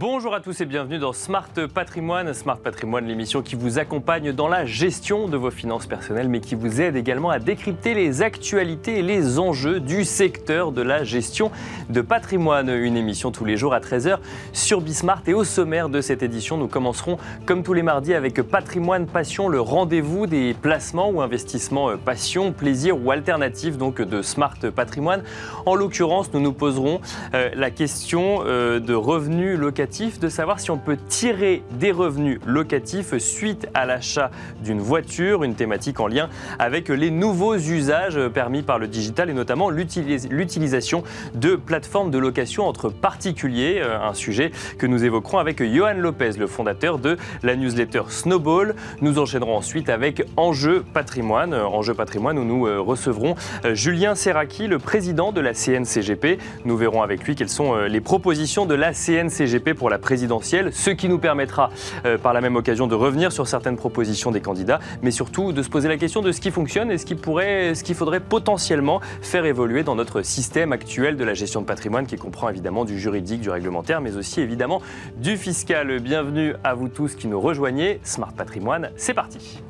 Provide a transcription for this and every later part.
Bonjour à tous et bienvenue dans Smart Patrimoine. Smart Patrimoine, l'émission qui vous accompagne dans la gestion de vos finances personnelles, mais qui vous aide également à décrypter les actualités et les enjeux du secteur de la gestion de patrimoine. Une émission tous les jours à 13h sur Bismart. Et au sommaire de cette édition, nous commencerons comme tous les mardis avec Patrimoine Passion, le rendez-vous des placements ou investissements passion, plaisir ou alternatifs donc de Smart Patrimoine. En l'occurrence, nous nous poserons euh, la question euh, de revenus locatifs de savoir si on peut tirer des revenus locatifs suite à l'achat d'une voiture, une thématique en lien avec les nouveaux usages permis par le digital et notamment l'utilisation de plateformes de location entre particuliers, euh, un sujet que nous évoquerons avec Johan Lopez, le fondateur de la newsletter Snowball. Nous enchaînerons ensuite avec Enjeu patrimoine, euh, Enjeu patrimoine où nous euh, recevrons Julien Serraki, le président de la CNCGP. Nous verrons avec lui quelles sont les propositions de la CNCGP pour la présidentielle, ce qui nous permettra euh, par la même occasion de revenir sur certaines propositions des candidats, mais surtout de se poser la question de ce qui fonctionne et ce qui pourrait, ce qu'il faudrait potentiellement faire évoluer dans notre système actuel de la gestion de patrimoine qui comprend évidemment du juridique, du réglementaire, mais aussi évidemment du fiscal. Bienvenue à vous tous qui nous rejoignez. Smart Patrimoine, c'est parti.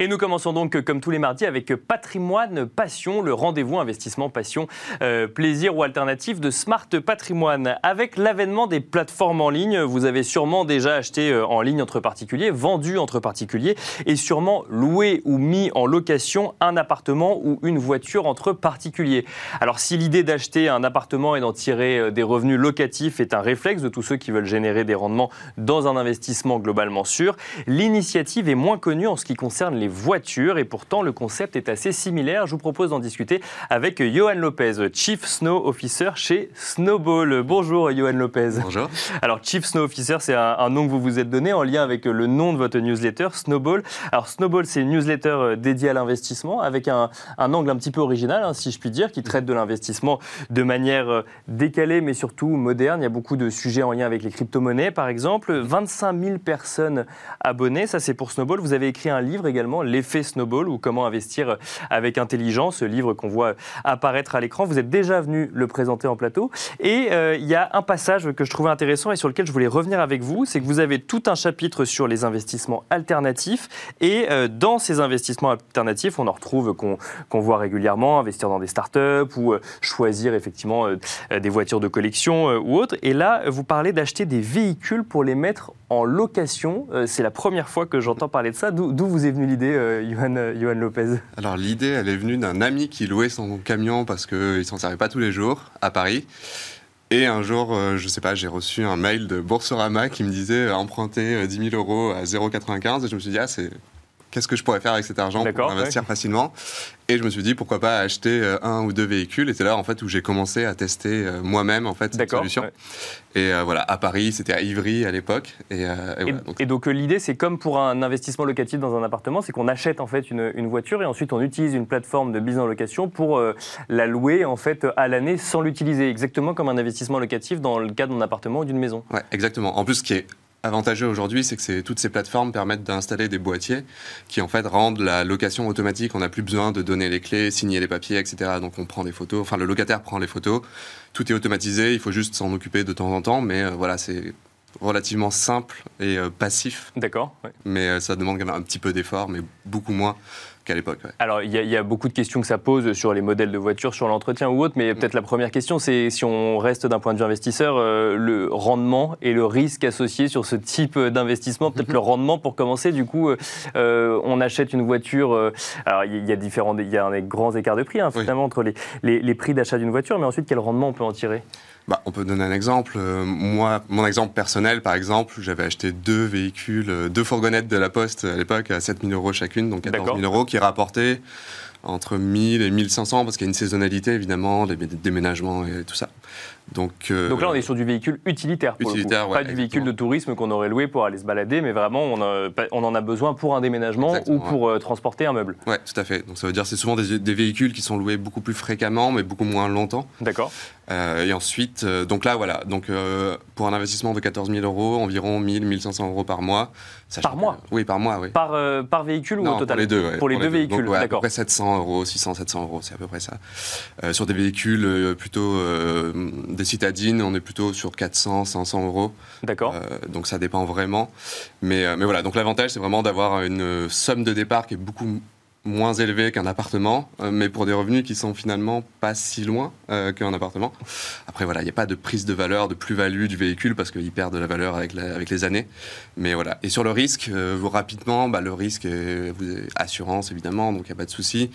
Et nous commençons donc, comme tous les mardis, avec Patrimoine Passion, le rendez-vous investissement passion, euh, plaisir ou alternative de Smart Patrimoine. Avec l'avènement des plateformes en ligne, vous avez sûrement déjà acheté euh, en ligne entre particuliers, vendu entre particuliers, et sûrement loué ou mis en location un appartement ou une voiture entre particuliers. Alors si l'idée d'acheter un appartement et d'en tirer euh, des revenus locatifs est un réflexe de tous ceux qui veulent générer des rendements dans un investissement globalement sûr, l'initiative est moins connue en ce qui concerne les voitures et pourtant le concept est assez similaire. Je vous propose d'en discuter avec Johan Lopez, Chief Snow Officer chez Snowball. Bonjour Johan Lopez. Bonjour. Alors Chief Snow Officer, c'est un, nom que vous vous êtes donné en lien avec le nom de votre newsletter, Snowball. Alors Snowball, c'est une newsletter euh, dédiée à l'investissement avec un, angle un petit peu original, hein, si je puis dire, qui traite de l'investissement de manière euh, décalée mais surtout moderne. Il y a beaucoup de sujets en lien avec les crypto-monnaies par exemple. 25 000 personnes abonnées, ça c'est pour Snowball. Vous avez écrit un livre également L'effet Snowball ou comment investir avec intelligence, ce livre qu'on voit apparaître à l'écran. Vous êtes déjà venu le présenter en plateau. Et euh, il y a un passage que je trouvais intéressant et sur lequel je voulais revenir avec vous, c'est que vous avez tout un chapitre sur les investissements alternatifs. Et euh, dans ces investissements alternatifs, on en retrouve qu'on voit régulièrement, investir dans des startups ou euh, choisir effectivement des voitures de collection ou autres. Et là, vous parlez d'acheter des véhicules pour les mettre en location. c'est la première fois que j'entends parler de ça. D'où vous est venue l'idée euh, Johan, Lopez Alors l'idée, elle est venue d'un ami qui louait son camion parce qu'il s'en servait pas tous les jours à Paris. Et un jour, euh, je sais pas, j'ai reçu un mail de Boursorama qui me disait euh, emprunter 10 000 euros à 0,95 et je me suis dit ah c'est qu'est-ce que je pourrais faire avec cet argent pour investir facilement Et je me suis dit pourquoi pas acheter euh, un ou deux véhicules. Et c'est là en fait où j'ai commencé à tester euh, moi-même en fait cette solution. Et euh, voilà, à Paris, c'était à Ivry à l'époque. Et, et, donc, l'idée, c'est comme pour un investissement locatif dans un appartement, c'est qu'on achète en fait une, une, voiture et ensuite on utilise une plateforme de business en location pour la louer en fait à l'année sans l'utiliser, exactement comme un investissement locatif dans le cas d'un appartement ou d'une maison. Ouais, exactement. En plus, ce qui est avantageux aujourd'hui, c'est que toutes ces plateformes permettent d'installer des boîtiers qui en fait rendent la location automatique. On n'a plus besoin de donner les clés, signer les papiers, etc. Donc on prend des photos, enfin le locataire prend les photos. Tout est automatisé, il faut juste s'en occuper de temps en temps, mais euh, voilà, c'est relativement simple et euh, passif. D'accord. Mais euh, ça demande quand même un petit peu d'effort, mais beaucoup moins qu'à l'époque. Alors, il y, a beaucoup de questions que ça pose sur les modèles de voitures, sur l'entretien ou autre, mais peut-être la première question, c'est si on reste d'un point de vue investisseur, euh, le rendement et le risque associé sur ce type d'investissement. Peut-être le rendement pour commencer. Du coup, euh, on achète une voiture. alors, il y, a différents, il y a un grands écarts de prix hein, finalement entre les, les prix d'achat d'une voiture, mais ensuite, quel rendement on peut en tirer? Bah, on peut donner un exemple. Euh, moi, mon exemple personnel, par exemple, j'avais acheté deux véhicules, euh, deux fourgonnettes de la Poste à l'époque à 7 000 euros chacune, donc 14 000 euros, qui rapportaient entre 1000 et 1500 parce qu'il y a une saisonnalité évidemment, des déménagements et tout ça. Donc, euh, Donc là, on est sur du véhicule utilitaire, pour utilitaire, le coup. pas du véhicule de tourisme qu'on aurait loué pour aller se balader, mais vraiment, on, on en a besoin pour un déménagement ou pour euh, transporter un meuble. Oui, tout à fait. Donc ça veut dire c'est souvent des, des, véhicules qui sont loués beaucoup plus fréquemment, mais beaucoup moins longtemps. D'accord. Euh, et ensuite, donc là, voilà. Donc pour un investissement de 14 000 euros, environ 1000, 1500 euros par mois. Par mois Oui, par mois, oui. Par, par véhicule ou au total? Pour les deux, Pour les deux, véhicules, d'accord. À peu près 700 euros, 600, 700 euros, c'est à peu près ça. sur des véhicules plutôt des citadines, on est plutôt sur 400, 500 euros. D'accord. Euh, donc ça dépend vraiment. Mais, euh, mais voilà, donc l'avantage, c'est vraiment d'avoir une somme de départ qui est beaucoup moins élevée qu'un appartement, euh, mais pour des revenus qui sont finalement pas si loin qu'un appartement. Après, voilà, il n'y a pas de prise de valeur, de plus-value du véhicule parce qu'il perd de la valeur avec, avec les années. Mais voilà. Et sur le risque, vous, rapidement, bah, le risque est, vous, assurance évidemment, donc il n'y a pas de souci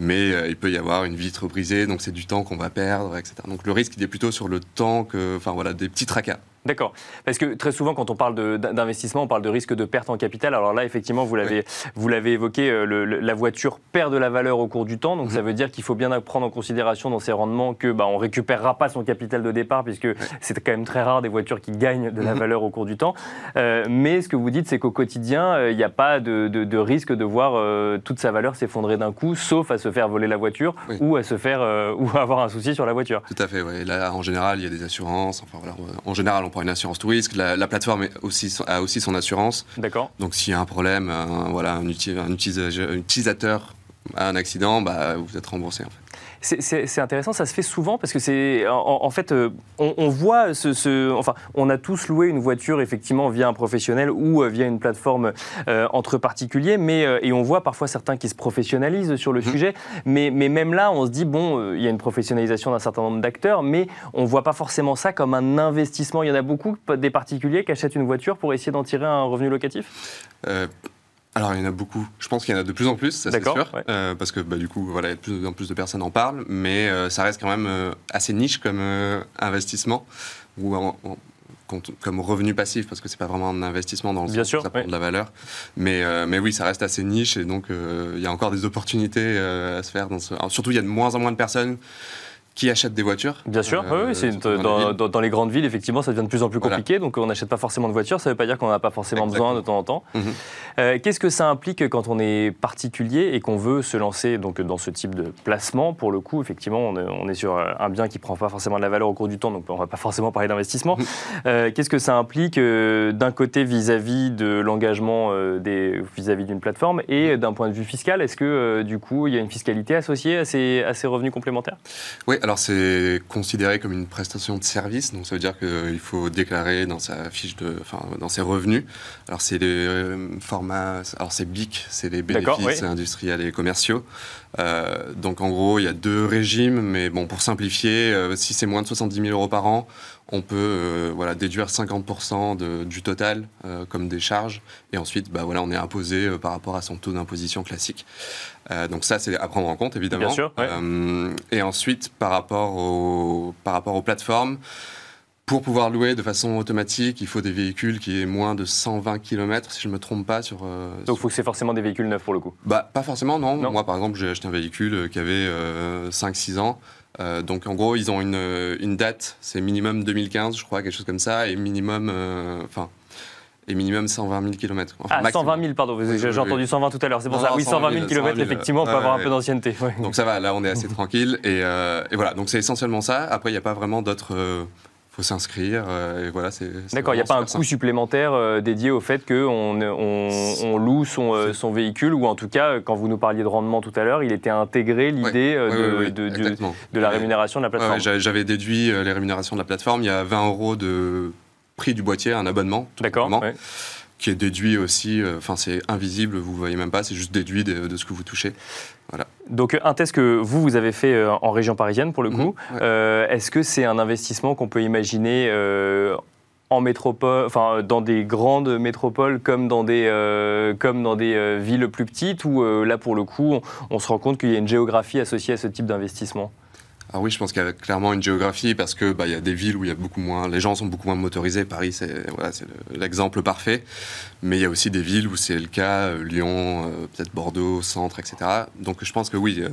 mais il peut y avoir une vitre brisée, donc c'est du temps qu'on va perdre, etc. Donc le risque, il est plutôt sur le temps que, enfin voilà, des petits tracas. D'accord. Parce que très souvent, quand on parle d'investissement, on parle de risque de perte en capital. Alors là, effectivement, vous l'avez l'avez évoqué, euh, le, la voiture perd de la valeur au cours du temps. Donc ça mhm. veut dire qu'il faut bien prendre en considération dans ces rendements que bah, on récupérera pas son capital de départ, puisque c'est quand même très rare des voitures qui gagnent de la mhm. valeur au cours du temps. Euh, mais ce que vous dites, c'est qu'au quotidien, euh, il n'y a pas de, de, risque de voir toute sa valeur s'effondrer d'un coup, sauf à se faire voler la voiture ou à se faire ou à avoir un souci sur la voiture. Tout à fait. Ouais. Là, en général, il y a des assurances. Enfin, voilà, en général, on une assurance tout risque. La, plateforme aussi, a aussi son assurance. D'accord. Donc s'il y a un problème, voilà, un, utilisateur a un accident, bah, vous êtes remboursé en fait. C'est intéressant, ça se fait souvent parce que c'est en, fait euh, on, voit ce, enfin on a tous loué une voiture effectivement via un professionnel ou euh, via une plateforme euh, entre particuliers, mais et on voit parfois certains qui se professionnalisent sur le mmh. sujet, mais, mais même là on se dit bon il y a une professionnalisation d'un certain nombre d'acteurs, mais on voit pas forcément ça comme un investissement. Il y en a beaucoup des particuliers qui achètent une voiture pour essayer d'en tirer un revenu locatif? Alors, il y en a beaucoup. Je pense qu'il y en a de plus en plus, ça c'est sûr. Euh, parce que bah, du coup, voilà, de plus en plus de personnes en parlent. Mais euh, ça reste quand même euh, assez niche comme investissement ou comme revenu passif, parce que c'est pas vraiment un investissement dans le Bien sûr, ça prend de la valeur. Mais, mais oui, ça reste assez niche et donc il y a encore des opportunités à se faire. Dans ce... surtout, il y a de moins en moins de personnes qui achètent des voitures. Bien sûr, oui, c'est dans, les grandes villes, effectivement, ça devient de plus en plus compliqué. Donc, on n'achète pas forcément de voiture. Ça ne veut pas dire qu'on n'en a pas forcément besoin de temps en temps. Mhm. Euh, qu'est-ce que ça implique quand on est particulier et qu'on veut se lancer donc, dans ce type de placement? Pour le coup, effectivement, on est, sur un bien qui ne prend pas forcément de la valeur au cours du temps, donc on ne va pas forcément parler d'investissement. Mhm. Euh, qu'est-ce que ça implique euh, d'un côté vis-à-vis de l'engagement vis-à-vis d'une plateforme et d'un point de vue fiscal Est-ce que, du coup, il y a une fiscalité associée à ces, à ces revenus complémentaires? Oui, alors c'est considéré comme une prestation de service, donc ça veut dire qu'il faut déclarer dans sa fiche de, enfin, dans ses revenus. Alors c'est les euh, formats, alors c'est BIC, c'est les bénéfices industriels et commerciaux. Euh, donc en gros, il y a deux régimes, mais bon, pour simplifier, euh, si c'est moins de 70 000 euros par an, on peut voilà, déduire 50% de, du total comme des charges, et ensuite, bah, voilà, on est imposé par rapport à son taux d'imposition classique. Euh, donc ça, c'est à prendre en compte, évidemment. Bien sûr. Euh, et ensuite, par rapport, au, par rapport aux plateformes, pour pouvoir louer de façon automatique, il faut des véhicules qui aient moins de 120 km, si je ne me trompe pas. Sur, euh, donc il faut que c'est forcément des véhicules neufs pour le coup bah, Pas forcément, non. Moi, par exemple, j'ai acheté un véhicule qui avait 5-6 ans. Donc en gros, ils ont une, une date, c'est minimum 2015, je crois, quelque chose comme ça, et minimum, enfin, et minimum 120 000 km. ah, 120 000, pardon, j'ai entendu 120 tout à l'heure, c'est pour ça. Oui, 120 000 km, effectivement, on peut avoir un peu d'ancienneté. Donc ça va, là on est assez tranquille. Euh, et, voilà, donc c'est essentiellement ça. Après, il n'y a pas vraiment d'autres. Euh, faut s'inscrire. Euh, et voilà, c'est. D'accord, il n'y a pas un coût supplémentaire dédié au fait qu'on on, loue son, son, véhicule, ou en tout cas, quand vous nous parliez de rendement tout à l'heure, il était intégré l'idée de, de, de, la rémunération de la plateforme. J'avais déduit les rémunérations de la plateforme. Il y a 20 euros de prix du boîtier, un abonnement. D'accord. Qui est déduit aussi, euh, enfin c'est invisible, vous ne voyez même pas, c'est juste déduit de, ce que vous touchez. Voilà. Donc un test que vous, vous avez fait euh, en région parisienne pour le coup, mhm, euh, est-ce que c'est un investissement qu'on peut imaginer en métropole, enfin dans des grandes métropoles comme dans des, comme dans des villes plus petites, ou là pour le coup on se rend compte qu'il y a une géographie associée à ce type d'investissement? Ah oui, je pense qu'il y a clairement une géographie parce que bah, il y a des villes où il y a beaucoup moins, les gens sont beaucoup moins motorisés. Paris, c'est voilà, c'est l'exemple parfait. Mais il y a aussi des villes où c'est le cas, euh, Lyon, euh, peut-être Bordeaux, Centre, etc. Donc je pense que oui, euh,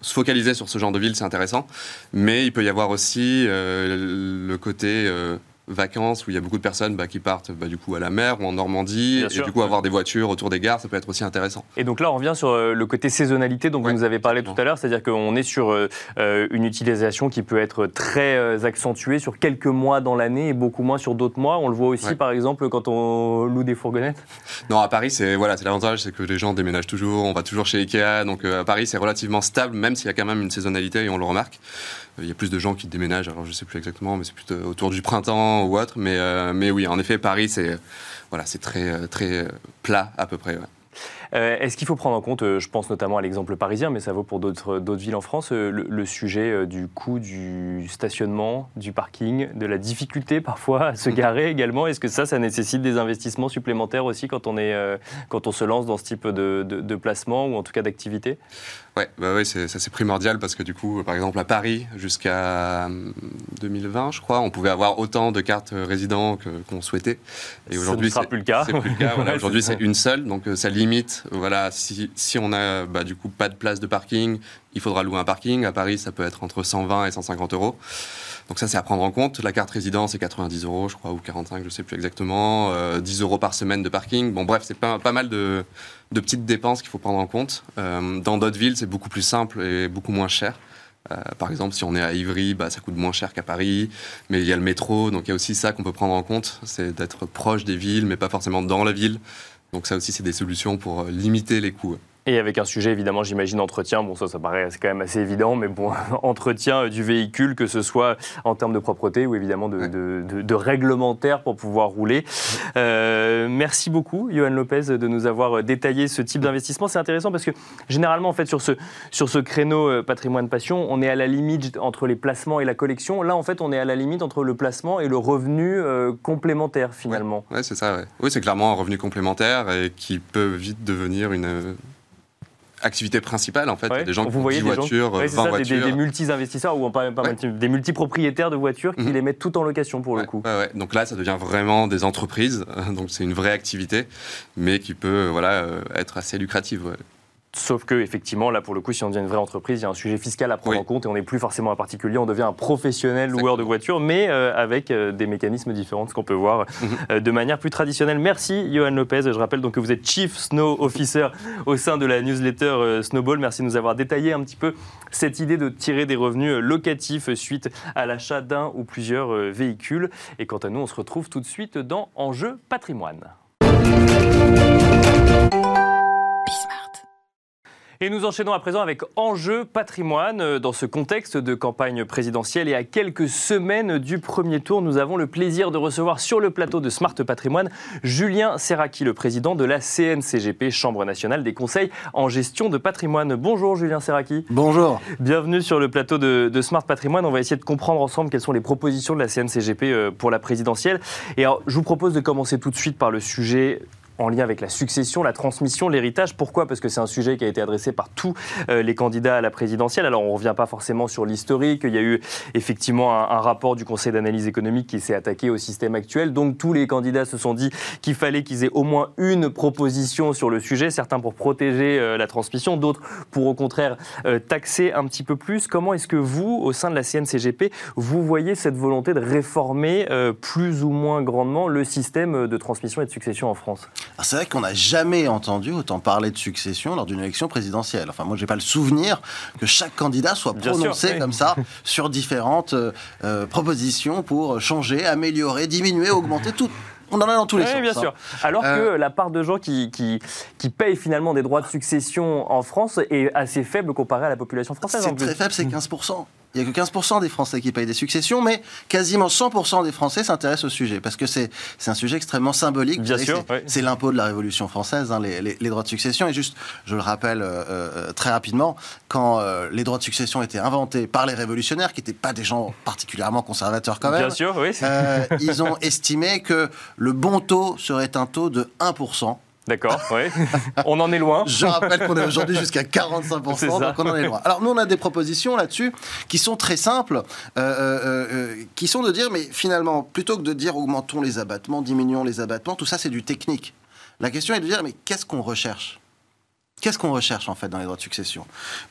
se focaliser sur ce genre de ville, c'est intéressant. Mais il peut y avoir aussi le côté vacances où il y a beaucoup de personnes bah, qui partent bah, du coup à la mer ou en Normandie et du coup avoir des voitures autour des gares ça peut être aussi intéressant. Et donc là on revient sur euh, le côté saisonnalité dont vous nous avez parlé tout à l'heure, c'est-à-dire qu'on est sur euh, euh, une utilisation qui peut être très accentuée sur quelques mois dans l'année et beaucoup moins sur d'autres mois. On le voit aussi par exemple quand on loue des fourgonnettes. Non à Paris c'est voilà c'est l'avantage c'est que les gens déménagent toujours, on va toujours chez Ikea donc à Paris c'est relativement stable même s'il y a quand même une saisonnalité et on le remarque. Il y a plus de gens qui déménagent, alors je ne sais plus exactement, mais c'est plutôt autour du printemps ou autre. Mais, euh, mais oui, en effet, Paris, c'est voilà, très, très plat à peu près. Euh, est-ce qu'il faut prendre en compte, euh, je pense notamment à l'exemple parisien, mais ça vaut pour d'autres villes en France, euh, le, sujet du coût du stationnement, du parking, de la difficulté parfois à se mm. garer également? Est-ce que ça, ça nécessite des investissements supplémentaires aussi quand on, est, quand on se lance dans ce type de, de, placement ou en tout cas d'activité? Ouais, bah oui, ça c'est primordial parce que du coup, par exemple à Paris, jusqu'à 2020, je crois, on pouvait avoir autant de cartes résidents qu'on souhaitait. Et aujourd'hui, plus le cas. Plus le cas. aujourd'hui, c'est une seule, donc ça limite voilà, si, on a bah, du coup pas de place de parking, il faudra louer un parking. À Paris, ça peut être entre 120 et 150 euros. Donc ça, c'est à prendre en compte. La carte résident, c'est 90 euros, je crois, ou 45, je sais plus exactement. 10 euh, euros par semaine de parking. Bon, bref, c'est pas, mal de, de petites dépenses qu'il faut prendre en compte. Euh, dans d'autres villes, c'est beaucoup plus simple et beaucoup moins cher. Euh, par exemple, si on est à Ivry, bah, ça coûte moins cher qu'à Paris, mais il y a le métro, donc il y a aussi ça qu'on peut prendre en compte, c'est d'être proche des villes, mais pas forcément dans la ville. Donc ça aussi, c'est des solutions pour euh, limiter les coûts. Et avec un sujet, évidemment, j'imagine, entretien. Bon, ça, ça paraît quand même assez évident, mais bon, entretien du véhicule, que ce soit en termes de propreté ou évidemment de, de, réglementaire pour pouvoir rouler. Euh, merci beaucoup, Johan Lopez, de nous avoir détaillé ce type d'investissement. C'est intéressant parce que généralement, en fait, sur ce, sur ce créneau euh, patrimoine-passion, on est à la limite entre les placements et la collection. Là, en fait, on est à la limite entre le placement et le revenu euh, complémentaire, finalement. Oui, ouais, c'est ça. Ouais. Oui, c'est clairement un revenu complémentaire et qui peut vite devenir une activité principale en fait. Des gens qui ont 10 voitures, 20 ça, voitures. Des, multi-investisseurs ou pas, pas des multi-propriétaires de voitures qui mhm. les mettent tout en location pour le coup. Donc là, ça devient vraiment des entreprises. Donc c'est une vraie activité, mais qui peut voilà, euh, être assez lucrative. Sauf que, effectivement, là, pour le coup, si on devient une vraie entreprise, il y a un sujet fiscal à prendre en compte et on n'est plus forcément un particulier, on devient un professionnel loueur de voitures, mais euh, avec euh, des mécanismes différents de ce qu'on peut voir mhm. euh, de manière plus traditionnelle. Merci, Johan Lopez. Je rappelle donc que vous êtes Chief Snow Officer au sein de la newsletter Snowball. Merci de nous avoir détaillé un petit peu cette idée de tirer des revenus locatifs suite à l'achat d'un ou plusieurs véhicules. Et quant à nous, on se retrouve tout de suite dans Enjeu patrimoine. Et nous enchaînons à présent avec Enjeu patrimoine. Euh, dans ce contexte de campagne présidentielle et à quelques semaines du premier tour, nous avons le plaisir de recevoir sur le plateau de Smart Patrimoine Julien Serraki, le président de la CNCGP, Chambre nationale des conseils en gestion de patrimoine. Bonjour Julien Serraki. Bonjour. Bienvenue sur le plateau de, de, Smart Patrimoine. On va essayer de comprendre ensemble quelles sont les propositions de la CNCGP euh, pour la présidentielle. Et alors, je vous propose de commencer tout de suite par le sujet en lien avec la succession, la transmission, l'héritage. Pourquoi? Parce que c'est un sujet qui a été adressé par tous euh, les candidats à la présidentielle. Alors on ne revient pas forcément sur l'historique. Il y a eu effectivement un, rapport du Conseil d'analyse économique qui s'est attaqué au système actuel. Donc tous les candidats se sont dit qu'il fallait qu'ils aient au moins une proposition sur le sujet. Certains pour protéger euh, la transmission, d'autres pour au contraire euh, taxer un petit peu plus. Comment est-ce que vous, au sein de la CNCGP, vous voyez cette volonté de réformer plus ou moins grandement le système de transmission et de succession en France? C'est vrai qu'on n'a jamais entendu autant parler de succession lors d'une élection présidentielle. Enfin, moi, j'ai pas le souvenir que chaque candidat soit prononcé comme ça sur différentes euh, euh, propositions pour changer, améliorer, diminuer, augmenter tout on en a dans tous les oui, bien sûr. Hein. Alors que euh, la part de gens qui, qui, qui, payent finalement des droits de succession en France est assez faible comparée à la population française. C'est très faible, c'est 15%. Il n'y a que 15% des Français qui payent des successions, mais quasiment 100% des Français s'intéressent au sujet, parce que c'est un sujet extrêmement symbolique. Bien sûr. C'est l'impôt de la Révolution française, hein, les, les, droits de succession. Et juste, je le rappelle euh, euh, très rapidement, quand euh, les droits de succession étaient inventés par les révolutionnaires, qui n'étaient pas des gens particulièrement conservateurs quand même, Bien sûr, oui. ils ont estimé que le bon taux serait un taux de 1%. D'accord, oui. on en est loin. Je rappelle qu'on est aujourd'hui jusqu'à 45%, donc on en est loin. Alors nous, on a des propositions là-dessus qui sont très simples, euh, euh, euh, qui sont de dire, mais finalement, plutôt que de dire augmentons les abattements, diminuons les abattements, tout ça c'est du technique. La question est de dire, mais qu'est-ce qu'on recherche? Qu'est-ce qu'on recherche en fait dans les droits de succession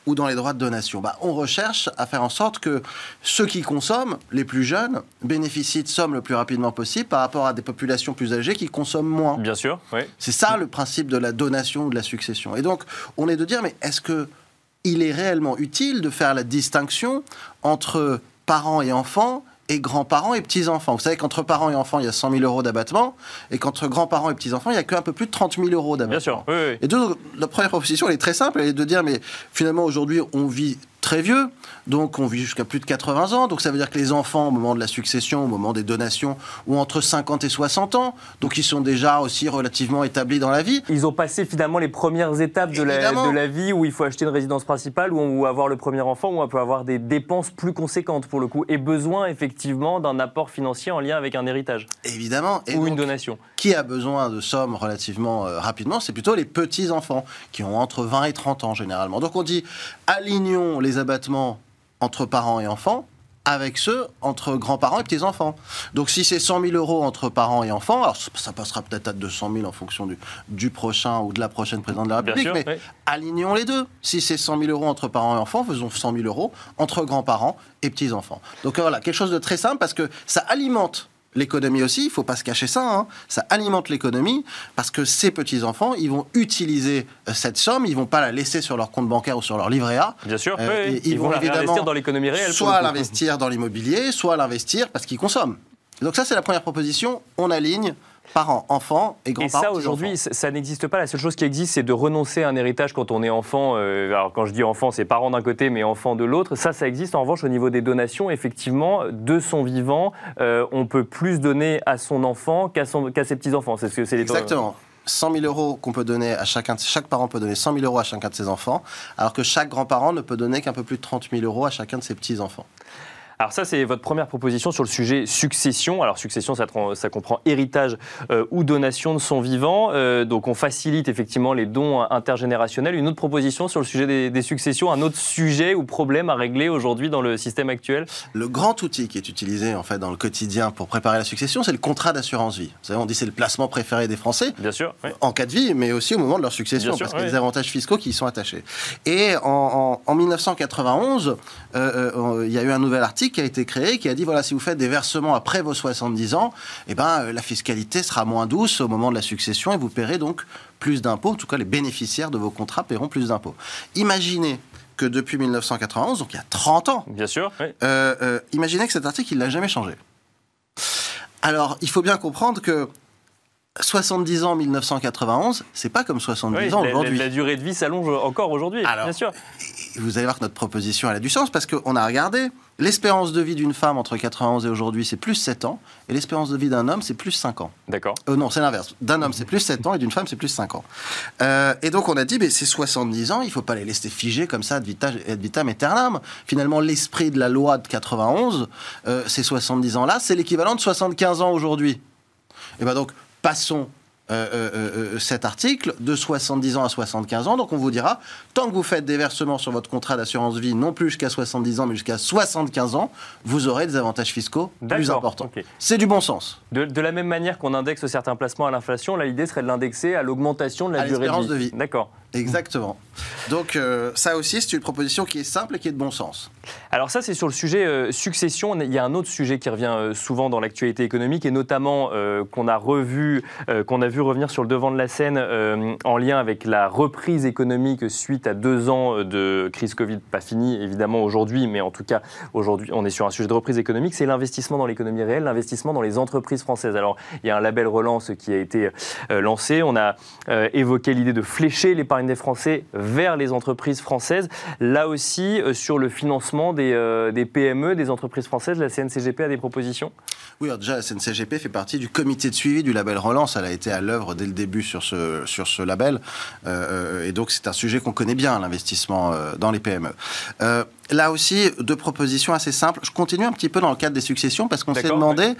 ou dans les droits de donation? Bah, On recherche à faire en sorte que ceux qui consomment, les plus jeunes, bénéficient de sommes le plus rapidement possible par rapport à des populations plus âgées qui consomment moins. Bien sûr, oui. C'est ça le principe de la donation ou de la succession. Et donc, on est de dire, mais est-ce que il est réellement utile de faire la distinction entre parents et enfants et grands-parents et petits-enfants. Vous savez qu'entre parents et enfants, il y a 100 000 euros d'abattement, et qu'entre grands-parents et petits-enfants, il y a qu'un peu plus de 30 000 euros d'abattement. Bien sûr, oui, oui. Et donc, la première proposition, elle est très simple, elle est de dire, mais finalement, aujourd'hui, on vit très vieux, donc on vit jusqu'à plus de 80 ans, donc ça veut dire que les enfants, au moment de la succession, au moment des donations, ont entre 50 et 60 ans, donc ils sont déjà aussi relativement établis dans la vie. Ils ont passé finalement les premières étapes de la, de la, vie où il faut acheter une résidence principale, où, avoir le premier enfant, où on peut avoir des dépenses plus conséquentes pour le coup, et besoin effectivement d'un apport financier en lien avec un héritage. Évidemment. ou une donation. Qui a besoin de sommes relativement euh, rapidement C'est plutôt les petits-enfants, qui ont entre 20 et 30 ans généralement. Donc on dit, alignons les abattements entre parents et enfants avec ceux entre grands-parents et petits-enfants. Donc si c'est 100 000 euros entre parents et enfants, alors ça passera peut-être à 200 000 en fonction du, du, prochain ou de la prochaine présidente de la République, mais alignons les deux. Si c'est 100 000 euros entre parents et enfants, faisons 100 000 euros entre grands-parents et petits-enfants. Donc voilà, quelque chose de très simple parce que ça alimente l'économie aussi, il ne faut pas se cacher ça, hein. ça alimente l'économie parce que ces petits-enfants, ils vont utiliser euh, cette somme, ils ne vont pas la laisser sur leur compte bancaire ou sur leur livret A. Bien sûr, euh, ils, vont, évidemment dans l'économie réelle. Soit l'investir dans l'immobilier, soit l'investir parce qu'ils consomment. Donc ça, c'est la première proposition, on aligne parents, enfants et grands-parents. Et ça, aujourd'hui, ça n'existe pas. La seule chose qui existe, c'est de renoncer à un héritage quand on est enfant. Euh, alors, quand je dis enfant, c'est parents d'un côté, mais enfant de l'autre. Ça, ça existe. En revanche, au niveau des donations, effectivement, de son vivant, euh, on peut plus donner à son enfant qu'à ses petits-enfants. C'est ce que c'est Exactement. 100 000 euros qu'on peut donner à chacun, chaque parent peut donner 100 000 euros à chacun de ses enfants, alors que chaque grand-parent ne peut donner qu'un peu plus de 30 000 euros à chacun de ses petits-enfants. Alors ça, c'est votre première proposition sur le sujet succession. Alors succession, ça, ça comprend héritage euh, ou donation de son vivant. Euh, donc on facilite effectivement les dons intergénérationnels. Une autre proposition sur le sujet des, successions, un autre sujet ou problème à régler aujourd'hui dans le système actuel? Le grand outil qui est utilisé en fait dans le quotidien pour préparer la succession, c'est le contrat d'assurance vie. Vous savez, on dit c'est le placement préféré des Français. Bien sûr. En cas de vie, mais aussi au moment de leur succession, parce qu'il y a des avantages fiscaux qui y sont attachés. Et en, 1991, euh, il y a eu un nouvel article qui a été créé, qui a dit voilà, si vous faites des versements après vos 70 ans, eh ben, euh, la fiscalité sera moins douce au moment de la succession et vous paierez donc plus d'impôts. En tout cas, les bénéficiaires de vos contrats paieront plus d'impôts. Imaginez que depuis 1991, donc il y a 30 ans, bien sûr, euh, euh, imaginez que cet article, il l'a jamais changé. Alors, il faut bien comprendre que 70 ans 1991, c'est pas comme 70 ans aujourd'hui. La, durée de vie s'allonge encore aujourd'hui, bien sûr. Vous allez voir que notre proposition elle a du sens parce qu'on a regardé l'espérance de vie d'une femme entre 91 et aujourd'hui, c'est plus 7 ans, et l'espérance de vie d'un homme, c'est plus 5 ans. D'accord. Euh, non, c'est l'inverse. D'un homme, c'est plus 7 ans, et d'une femme, c'est plus 5 ans. Euh, et donc, on a dit, mais c'est 70 ans, il ne faut pas les laisser figer comme ça, ad vitam aeternam. Finalement, l'esprit de la loi de 91, euh, ces 70 ans-là, c'est l'équivalent de 75 ans aujourd'hui. Et bien donc, passons euh, euh, euh, cet article de 70 ans à 75 ans. Donc on vous dira, tant que vous faites des versements sur votre contrat d'assurance vie, non plus jusqu'à 70 ans, mais jusqu'à 75 ans, vous aurez des avantages fiscaux plus importants. C'est du bon sens. De, la même manière qu'on indexe certains placements à l'inflation, là l'idée serait de l'indexer à l'augmentation de la durée de vie. De vie. D'accord. Exactement. Donc euh, ça aussi, c'est une proposition qui est simple et qui est de bon sens. Alors ça, c'est sur le sujet euh, succession. Il y a un autre sujet qui revient euh, souvent dans l'actualité économique et notamment qu'on a revu, qu'on a vu revenir sur le devant de la scène en lien avec la reprise économique suite à deux ans de crise Covid, pas fini évidemment aujourd'hui, mais en tout cas aujourd'hui, on est sur un sujet de reprise économique. C'est l'investissement dans l'économie réelle, l'investissement dans les entreprises françaises. Alors il y a un label relance qui a été lancé. On a évoqué l'idée de flécher l'épargne des Français vers les entreprises françaises. Là aussi, euh, sur le financement des, euh, PME, des entreprises françaises, la CNCGP a des propositions? Oui, alors déjà, la CNCGP fait partie du comité de suivi du label Relance. Elle a été à l'œuvre dès le début sur ce, sur ce label. Euh, et donc, c'est un sujet qu'on connaît bien, l'investissement dans les PME. Là aussi, deux propositions assez simples. Je continue un petit peu dans le cadre des successions parce qu'on s'est demandé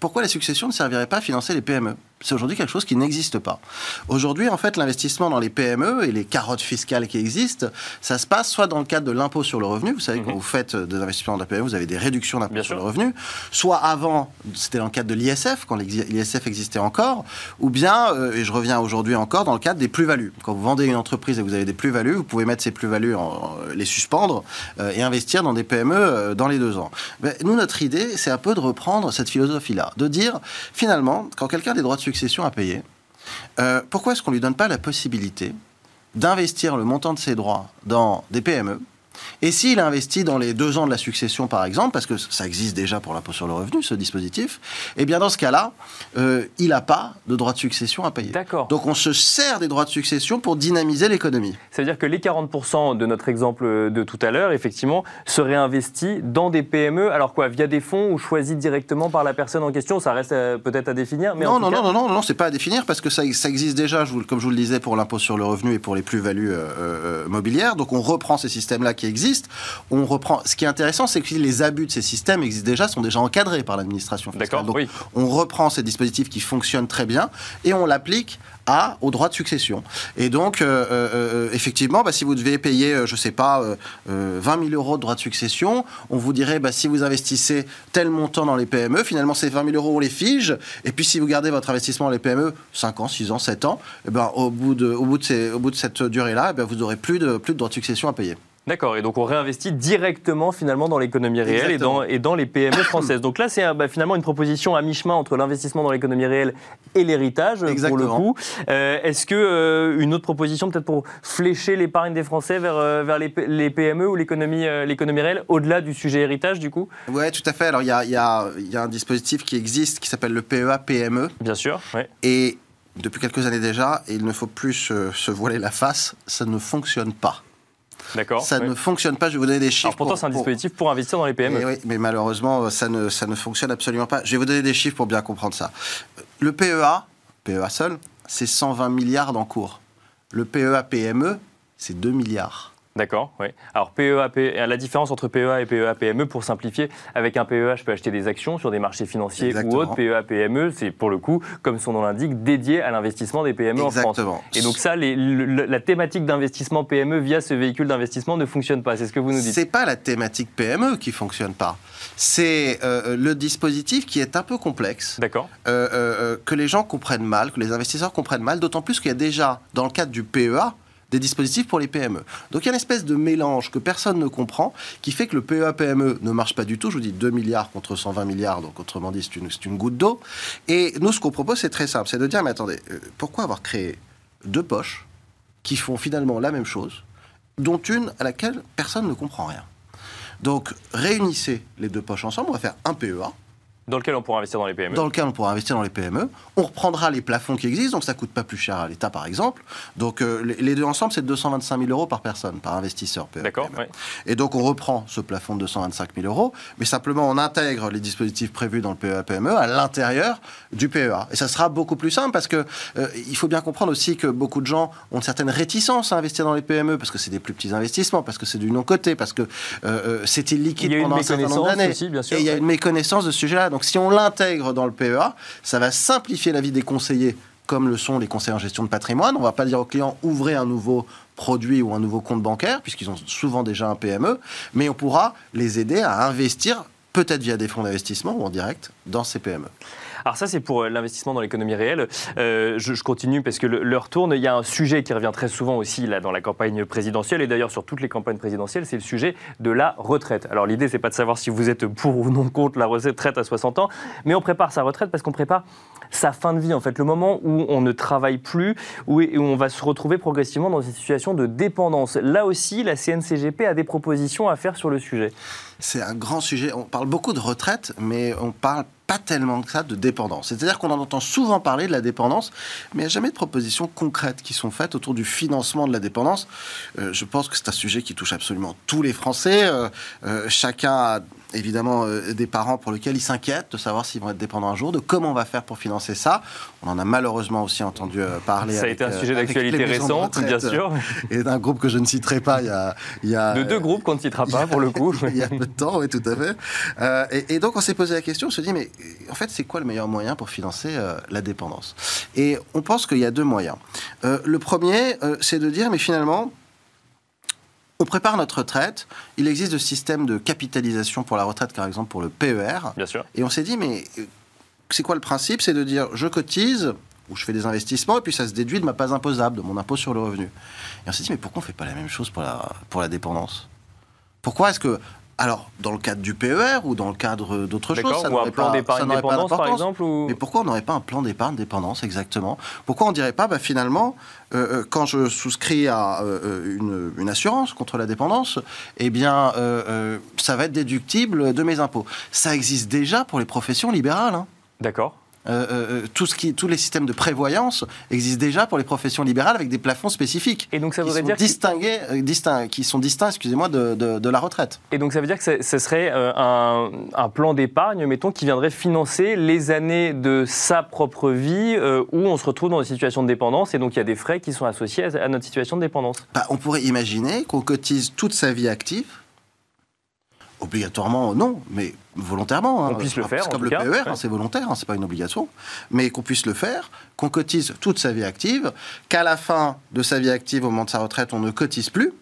pourquoi les successions ne serviraient pas à financer les PME. c'est aujourd'hui quelque chose qui n'existe pas. Aujourd'hui, en fait, l'investissement dans les PME et les carottes fiscales qui existent, ça se passe soit dans le cadre de l'impôt sur le revenu. Vous savez, quand mhm. vous faites des investissements dans la PME, vous avez des réductions d'impôt sur le revenu. Soit avant, c'était dans le cadre de l'ISF, quand l'ISF existait encore, ou bien, euh, et je reviens aujourd'hui encore, dans le cadre des plus-values. Quand vous vendez une entreprise et vous avez des plus-values, vous pouvez mettre ces plus-values, les suspendre euh, et investir dans des PME euh, dans les deux ans. Nous, notre idée, c'est un peu de reprendre cette philosophie-là, de dire, finalement, quand quelqu'un a des droits de succession à payer, euh, pourquoi est-ce qu'on ne lui donne pas la possibilité d'investir le montant de ses droits dans des PME et s'il investit dans les deux ans de la succession, par exemple, parce que ça existe déjà pour l'impôt sur le revenu, ce dispositif, eh bien dans ce cas-là, euh, il n'a pas de droit de succession à payer. D'accord. Donc on se sert des droits de succession pour dynamiser l'économie. Ça veut dire que les 40% de notre exemple de tout à l'heure, effectivement, seraient investis dans des PME, alors quoi, via des fonds ou choisis directement par la personne en question? Ça reste euh, peut-être à définir, mais non, non, non, non, non, non, c'est pas à définir parce que ça, ça existe déjà, je vous, comme je vous le disais, pour l'impôt sur le revenu et pour les plus-values euh, mobilières. Donc on reprend ces systèmes-là qui existe. On reprend. Ce qui est intéressant, c'est que les abus de ces systèmes existent déjà, sont déjà encadrés par l'administration fiscale. Donc, on reprend ces dispositifs qui fonctionnent très bien et on l'applique à, au droit de succession. Et donc, euh, euh, euh, effectivement, bah, si vous devez payer, je ne sais pas, 20 000 euros de droit de succession, on vous dirait, bah, si vous investissez tel montant dans les PME, finalement, ces 20 000 euros, on les fige. Et puis, si vous gardez votre investissement dans les PME 5 ans, 6 ans, 7 ans, et eh ben, au, bout de, au, bout de ces, au bout de cette durée-là, eh ben, vous n'aurez plus de, plus de droit de succession à payer. D'accord, et donc on réinvestit directement finalement dans l'économie réelle et dans, et dans, les PME françaises. Donc là, c'est bah, finalement une proposition à mi-chemin entre l'investissement dans l'économie réelle et l'héritage, pour le coup. Euh, est-ce que euh, une autre proposition peut-être pour flécher l'épargne des Français vers, euh, vers les, les, PME ou l'économie l'économie réelle, au-delà du sujet héritage, du coup? Oui, tout à fait. Alors il y a, y, a, y a, un dispositif qui existe qui s'appelle le PEA-PME. Bien sûr. Et depuis quelques années déjà, il ne faut plus se voiler la face, ça ne fonctionne pas. D'accord. Ça ne fonctionne pas. Je vais vous donner des chiffres. Alors pourtant, c'est un dispositif pour investir dans les PME. Mais, oui, mais malheureusement, ça ne, ça ne fonctionne absolument pas. Je vais vous donner des chiffres pour bien comprendre ça. Le PEA, PEA seul, c'est 120 milliards d'encours. Le PEA PME, c'est 2 milliards. D'accord, oui. Alors PEA, PEA, la différence entre PEA et PEA PME, pour simplifier, avec un PEA, je peux acheter des actions sur des marchés financiers ou autres. PEA PME, c'est pour le coup, comme son nom l'indique, dédié à l'investissement des PME en France. Et donc ça, les, la thématique d'investissement PME via ce véhicule d'investissement ne fonctionne pas. C'est ce que vous nous dites. C'est pas la thématique PME qui fonctionne pas. C'est euh, le dispositif qui est un peu complexe. D'accord. Euh, euh, que les gens comprennent mal, que les investisseurs comprennent mal, d'autant plus qu'il y a déjà, dans le cadre du PEA, des dispositifs pour les PME. Donc il y a une espèce de mélange que personne ne comprend qui fait que le PEA-PME ne marche pas du tout. Je vous dis 2 milliards contre 120 milliards, donc autrement dit, c'est une, une, goutte d'eau. Et nous, ce qu'on propose, c'est très simple c'est de dire mais attendez, euh, pourquoi avoir créé deux poches qui font finalement la même chose, dont une à laquelle personne ne comprend rien? Donc réunissez les deux poches ensemble, on va faire un PEA dans lequel on pourra investir dans les PME. Dans lequel on pourra investir dans les PME. On reprendra les plafonds qui existent, donc ça coûte pas plus cher à l'État, par exemple. Donc euh, les deux ensemble, c'est 225 000 euros par personne, par investisseur PME. D'accord. Et donc on reprend ce plafond de 225 000 euros, mais simplement on intègre les dispositifs prévus dans le PEA-PME à l'intérieur du PEA. Et ça sera beaucoup plus simple parce que euh, il faut bien comprendre aussi que beaucoup de gens ont une certaine réticence à investir dans les PME parce que c'est des plus petits investissements, parce que c'est du non-côté, parce que euh, c'est illiquide pendant un certain nombre d'années. Et il y a une méconnaissance de ce sujet-là. Donc si on l'intègre dans le PEA, ça va simplifier la vie des conseillers comme le sont les conseillers en gestion de patrimoine. On ne va pas dire aux clients ouvrez un nouveau produit ou un nouveau compte bancaire, puisqu'ils ont souvent déjà un PME, mais on pourra les aider à investir, peut-être via des fonds d'investissement ou en direct, dans ces PME. Alors ça, c'est pour euh, l'investissement dans l'économie réelle. Euh, je, continue parce que l'heure tourne. Il y a un sujet qui revient très souvent aussi là dans la campagne présidentielle et d'ailleurs sur toutes les campagnes présidentielles, c'est le sujet de la retraite. Alors l'idée, c'est pas de savoir si vous êtes pour ou non contre la retraite à 60 ans, mais on prépare sa retraite parce qu'on prépare sa fin de vie, en fait, le moment où on ne travaille plus, où, où on va se retrouver progressivement dans une situation de dépendance. Là aussi, la CNCGP a des propositions à faire sur le sujet. C'est un grand sujet. On parle beaucoup de retraite, mais on parle pas tellement que ça de dépendance. C'est-à-dire qu'on en entend souvent parler de la dépendance, mais il n'y a jamais de propositions concrètes qui sont faites autour du financement de la dépendance. Euh, je pense que c'est un sujet qui touche absolument tous les Français. Euh, euh, chacun a évidemment des parents pour lesquels ils s'inquiètent de savoir s'ils vont être dépendants un jour, de comment on va faire pour financer ça. On en a malheureusement aussi entendu parler. Ça a été un sujet d'actualité récente, bien sûr. Et d'un groupe que je ne citerai pas, il y a. Il y a de deux groupes qu'on ne citera pas, pour le coup. il y a peu de temps, oui, tout à fait. Et, et, donc, on s'est posé la question, on se dit, mais en fait, c'est quoi le meilleur moyen pour financer la dépendance? Et on pense qu'il y a deux moyens. le premier, c'est de dire, mais finalement, on prépare notre retraite. Il existe de systèmes de capitalisation pour la retraite, par exemple pour le PER. Bien sûr. Et on s'est dit, mais euh, c'est quoi le principe? C'est de dire, je cotise ou je fais des investissements et puis ça se déduit de ma base imposable, de mon impôt sur le revenu. Et on s'est dit, mais pourquoi on ne fait pas la même chose pour la, pour la dépendance? Pourquoi est-ce que alors, dans le cadre du PER ou dans le cadre d'autres choses, ça un plan d'épargne dépendance, par exemple Mais pourquoi on n'aurait pas un plan d'épargne dépendance, exactement? Pourquoi on ne dirait pas, bah, finalement, euh, euh, quand je souscris à euh, une, une, assurance contre la dépendance, eh bien, ça va être déductible de mes impôts. Ça existe déjà pour les professions libérales. Hein. D'accord. Euh, euh, euh, tout ce qui, tous les systèmes de prévoyance existent déjà pour les professions libérales avec des plafonds spécifiques. Et donc ça voudrait qui dire distingués, distinct, qui sont distincts, excusez-moi, de, de, la retraite. Et donc ça veut dire que ce serait un, un, plan d'épargne, mettons, qui viendrait financer les années de sa propre vie où on se retrouve dans une situation de dépendance et donc il y a des frais qui sont associés à, notre situation de dépendance. Bah, on pourrait imaginer qu'on cotise toute sa vie active Obligatoirement, non, mais volontairement. Hein. On puisse le faire. Comme le PER, hein, c'est volontaire, hein, c'est pas une obligation. Mais qu'on puisse le faire, qu'on cotise toute sa vie active, qu'à la fin de sa vie active, au moment de sa retraite, on ne cotise plus,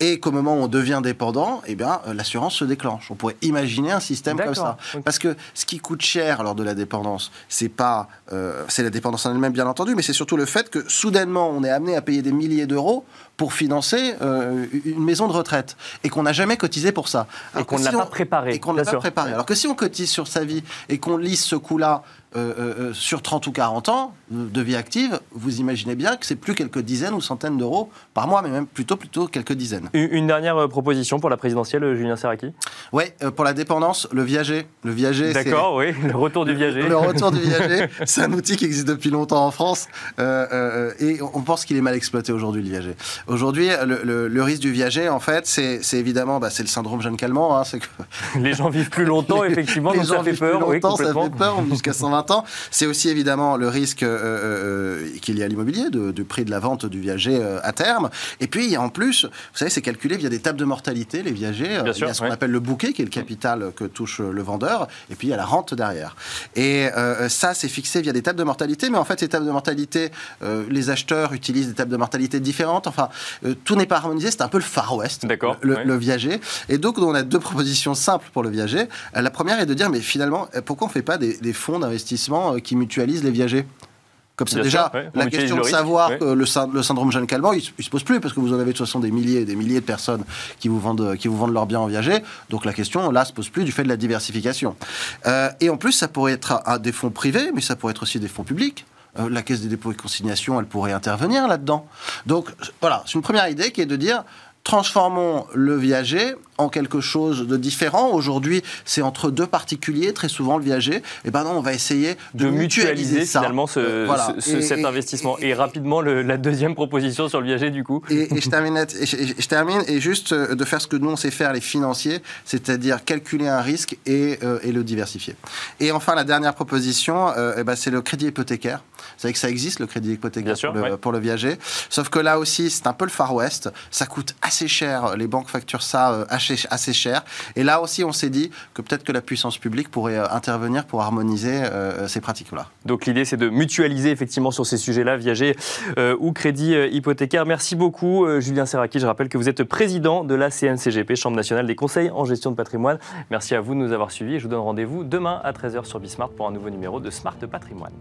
et qu'au moment où on devient dépendant, eh bien, euh, l'assurance se déclenche. On pourrait imaginer un système comme ça. Parce que ce qui coûte cher lors de la dépendance, c'est pas, euh, c'est la dépendance en elle-même bien entendu, mais c'est surtout le fait que soudainement on est amené à payer des milliers d'euros pour financer euh, une maison de retraite et qu'on n'a jamais cotisé pour ça. et qu'on ne l'a pas préparé. Et qu'on ne l'a pas préparé. Alors que si on cotise sur sa vie et qu'on lisse ce coût-là euh, euh, euh, sur 30 ou 40 ans de vie active, vous imaginez bien que c'est plus quelques dizaines ou centaines d'euros par mois, mais même plutôt plutôt quelques dizaines. Une dernière proposition pour la présidentielle, Julien Serraki? Oui, pour la dépendance, le viager. Le viager, D'accord, oui, le retour du viager. Le, retour du viager, c'est un outil qui existe depuis longtemps en France et on pense qu'il est mal exploité aujourd'hui, le viager. Aujourd'hui, le, risque du viager, en fait, c'est évidemment bah, c'est le syndrome jeune calmant. Hein, que... Les gens vivent plus longtemps, effectivement, donc ça fait peur. Plus longtemps, ça fait peur, jusqu'à 120 c'est aussi évidemment le risque euh, euh, qu'il y a à l'immobilier, du prix de la vente du viager euh, à terme. Et puis, en plus, vous savez, c'est calculé via des tables de mortalité, les viagers. il y a ce qu'on appelle le bouquet, qui est le capital que touche le vendeur, et puis il y a la rente derrière. Et ça, c'est fixé via des tables de mortalité, mais en fait, ces tables de mortalité, les acheteurs utilisent des tables de mortalité différentes. Enfin, tout n'est pas harmonisé, c'est un peu le Far West, le, le, viager. Et donc, on a deux propositions simples pour le viager. La première est de dire, mais finalement, pourquoi on ne fait pas des, des fonds d'investissement euh, qui mutualisent les viagers. Comme c'est déjà la question de savoir que le, syndrome jeune calmant, il, ne se pose plus parce que vous en avez de toute façon des milliers et des milliers de personnes qui vous vendent, qui vous vendent leurs biens en viager. Donc la question là se pose plus du fait de la diversification. Euh, et en plus, ça pourrait être à, des fonds privés, mais ça pourrait être aussi des fonds publics. Euh, la Caisse des dépôts et consignations, elle pourrait intervenir là-dedans. Donc voilà, c'est une première idée qui est de dire transformons le viager en quelque chose de différent. Aujourd'hui, c'est entre deux particuliers, très souvent le viager. Et eh ben non, on va essayer de, mutualiser, finalement ce, cet investissement. Et, rapidement, la deuxième proposition sur le viager, du coup. Et, je, termine, et je, termine, et juste euh, de faire ce que nous, on sait faire, les financiers, c'est-à-dire calculer un risque et, euh, le diversifier. Et enfin, la dernière proposition, euh, eh ben, c'est le crédit hypothécaire. Vous savez que ça existe, le crédit hypothécaire pour, le, pour, le, viager. Sauf que là aussi, c'est un peu le Far West. Ça coûte assez cher. Les banques facturent ça assez assez cher. Et là aussi, on s'est dit que peut-être que la puissance publique pourrait euh, intervenir pour harmoniser euh, ces pratiques-là. Donc l'idée, c'est de mutualiser effectivement sur ces sujets-là, viager euh, ou crédit hypothécaire. Merci beaucoup, Julien Serraki. Je rappelle que vous êtes président de la CNCGP, Chambre nationale des conseils en gestion de patrimoine. Merci à vous de nous avoir suivis je vous donne rendez-vous demain à 13h sur Bismart pour un nouveau numéro de Smart Patrimoine.